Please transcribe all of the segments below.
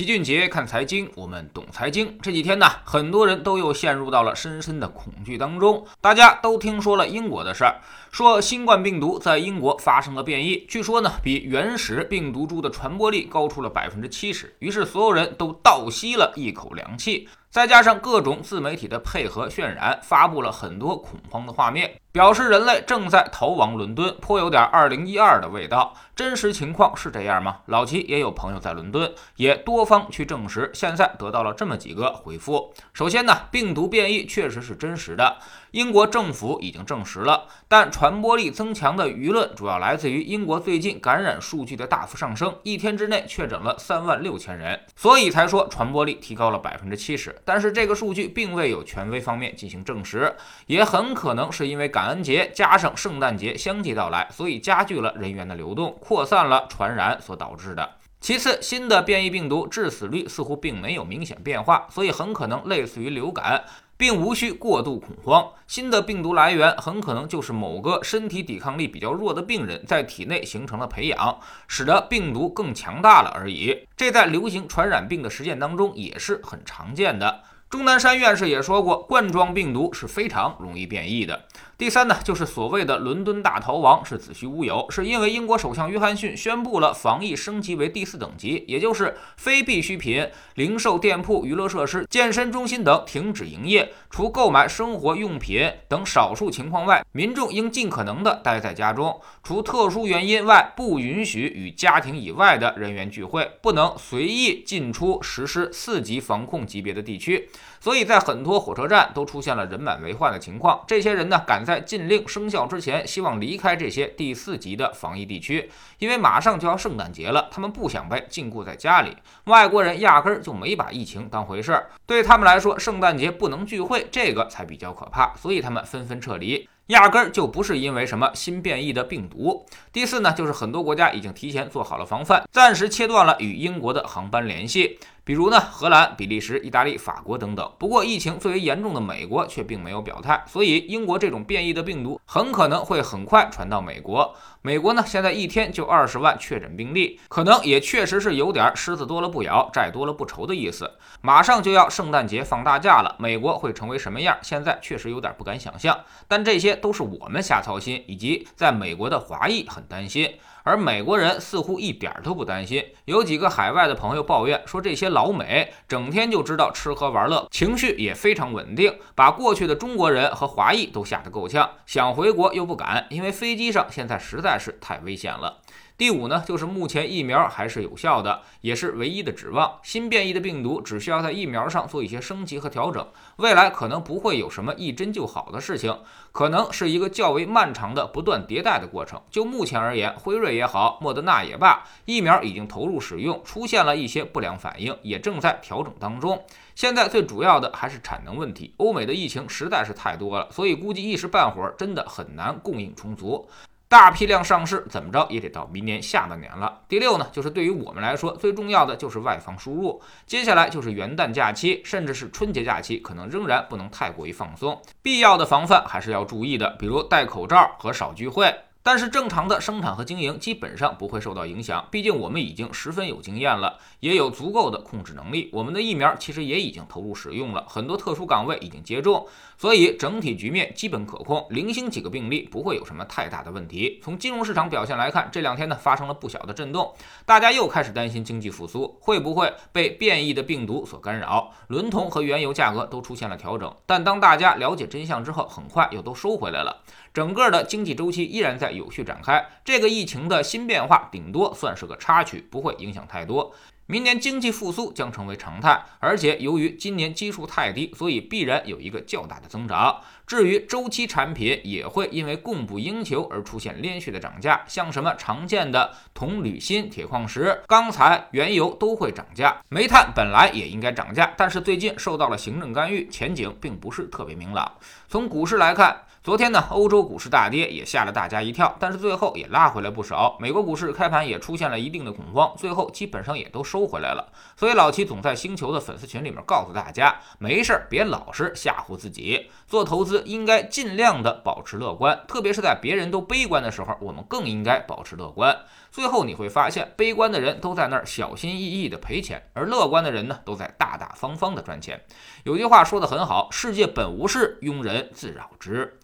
齐俊杰看财经，我们懂财经。这几天呢，很多人都又陷入到了深深的恐惧当中。大家都听说了英国的事儿，说新冠病毒在英国发生了变异，据说呢比原始病毒株的传播力高出了百分之七十。于是所有人都倒吸了一口凉气。再加上各种自媒体的配合渲染，发布了很多恐慌的画面，表示人类正在逃往伦敦，颇有点二零一二的味道。真实情况是这样吗？老齐也有朋友在伦敦，也多方去证实。现在得到了这么几个回复：首先呢，病毒变异确实是真实的，英国政府已经证实了，但传播力增强的舆论主要来自于英国最近感染数据的大幅上升，一天之内确诊了三万六千人，所以才说传播力提高了百分之七十。但是这个数据并未有权威方面进行证实，也很可能是因为感恩节加上圣诞节相继到来，所以加剧了人员的流动，扩散了传染所导致的。其次，新的变异病毒致死率似乎并没有明显变化，所以很可能类似于流感，并无需过度恐慌。新的病毒来源很可能就是某个身体抵抗力比较弱的病人在体内形成了培养，使得病毒更强大了而已。这在流行传染病的实践当中也是很常见的。钟南山院士也说过，冠状病毒是非常容易变异的。第三呢，就是所谓的伦敦大逃亡是子虚乌有，是因为英国首相约翰逊宣布了防疫升级为第四等级，也就是非必需品、零售店铺、娱乐设施、健身中心等停止营业，除购买生活用品等少数情况外，民众应尽可能的待在家中。除特殊原因外，不允许与家庭以外的人员聚会，不能随意进出实施四级防控级别的地区。所以在很多火车站都出现了人满为患的情况。这些人呢，赶在在禁令生效之前，希望离开这些第四级的防疫地区，因为马上就要圣诞节了，他们不想被禁锢在家里。外国人压根儿就没把疫情当回事儿，对他们来说，圣诞节不能聚会，这个才比较可怕，所以他们纷纷撤离。压根儿就不是因为什么新变异的病毒。第四呢，就是很多国家已经提前做好了防范，暂时切断了与英国的航班联系。比如呢，荷兰、比利时、意大利、法国等等。不过，疫情最为严重的美国却并没有表态，所以英国这种变异的病毒很可能会很快传到美国。美国呢，现在一天就二十万确诊病例，可能也确实是有点狮子多了不咬，债多了不愁的意思。马上就要圣诞节放大假了，美国会成为什么样？现在确实有点不敢想象。但这些都是我们瞎操心，以及在美国的华裔很担心。而美国人似乎一点都不担心。有几个海外的朋友抱怨说，这些老美整天就知道吃喝玩乐，情绪也非常稳定，把过去的中国人和华裔都吓得够呛，想回国又不敢，因为飞机上现在实在是太危险了。第五呢，就是目前疫苗还是有效的，也是唯一的指望。新变异的病毒只需要在疫苗上做一些升级和调整，未来可能不会有什么一针就好的事情，可能是一个较为漫长的不断迭代的过程。就目前而言，辉瑞也好，莫德纳也罢，疫苗已经投入使用，出现了一些不良反应，也正在调整当中。现在最主要的还是产能问题，欧美的疫情实在是太多了，所以估计一时半会儿真的很难供应充足。大批量上市，怎么着也得到明年下半年了。第六呢，就是对于我们来说最重要的就是外防输入。接下来就是元旦假期，甚至是春节假期，可能仍然不能太过于放松，必要的防范还是要注意的，比如戴口罩和少聚会。但是正常的生产和经营基本上不会受到影响，毕竟我们已经十分有经验了，也有足够的控制能力。我们的疫苗其实也已经投入使用了，很多特殊岗位已经接种，所以整体局面基本可控。零星几个病例不会有什么太大的问题。从金融市场表现来看，这两天呢发生了不小的震动，大家又开始担心经济复苏会不会被变异的病毒所干扰。伦铜和原油价格都出现了调整，但当大家了解真相之后，很快又都收回来了。整个的经济周期依然在有序展开，这个疫情的新变化顶多算是个插曲，不会影响太多。明年经济复苏将成为常态，而且由于今年基数太低，所以必然有一个较大的增长。至于周期产品，也会因为供不应求而出现连续的涨价，像什么常见的铜、铝、锌、铁矿石、钢材、原油都会涨价。煤炭本来也应该涨价，但是最近受到了行政干预，前景并不是特别明朗。从股市来看，昨天呢，欧洲股市大跌，也吓了大家一跳，但是最后也拉回来不少。美国股市开盘也出现了一定的恐慌，最后基本上也都收回来了。所以老齐总在星球的粉丝群里面告诉大家，没事儿别老是吓唬自己，做投资应该尽量的保持乐观，特别是在别人都悲观的时候，我们更应该保持乐观。最后你会发现，悲观的人都在那儿小心翼翼的赔钱，而乐观的人呢，都在大大方方的赚钱。有句话说的很好，世界本无事，庸人自扰之。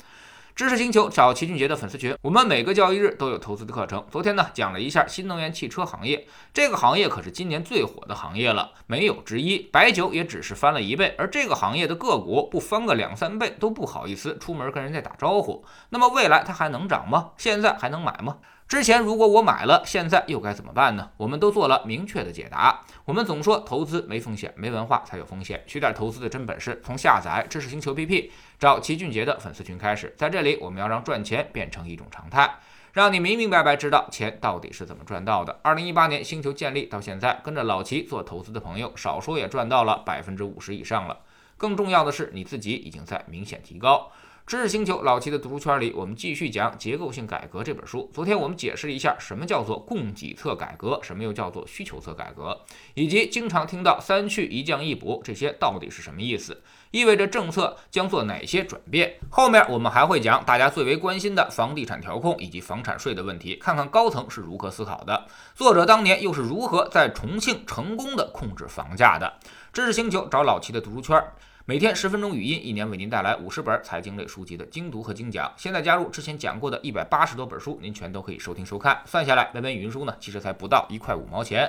知识星球找齐俊杰的粉丝群，我们每个交易日都有投资的课程。昨天呢，讲了一下新能源汽车行业，这个行业可是今年最火的行业了，没有之一。白酒也只是翻了一倍，而这个行业的个股不翻个两三倍都不好意思出门跟人家打招呼。那么未来它还能涨吗？现在还能买吗？之前如果我买了，现在又该怎么办呢？我们都做了明确的解答。我们总说投资没风险，没文化才有风险。学点投资的真本事，从下载知识星球 APP，找齐俊杰的粉丝群开始。在这里，我们要让赚钱变成一种常态，让你明明白白知道钱到底是怎么赚到的。二零一八年星球建立到现在，跟着老齐做投资的朋友，少说也赚到了百分之五十以上了。更重要的是，你自己已经在明显提高。知识星球老齐的读书圈里，我们继续讲《结构性改革》这本书。昨天我们解释了一下什么叫做供给侧改革，什么又叫做需求侧改革，以及经常听到“三去一降一补”这些到底是什么意思，意味着政策将做哪些转变。后面我们还会讲大家最为关心的房地产调控以及房产税的问题，看看高层是如何思考的，作者当年又是如何在重庆成功的控制房价的。知识星球找老齐的读书圈。每天十分钟语音，一年为您带来五十本财经类书籍的精读和精讲。现在加入之前讲过的一百八十多本书，您全都可以收听收看。算下来，每本语音书呢，其实才不到一块五毛钱。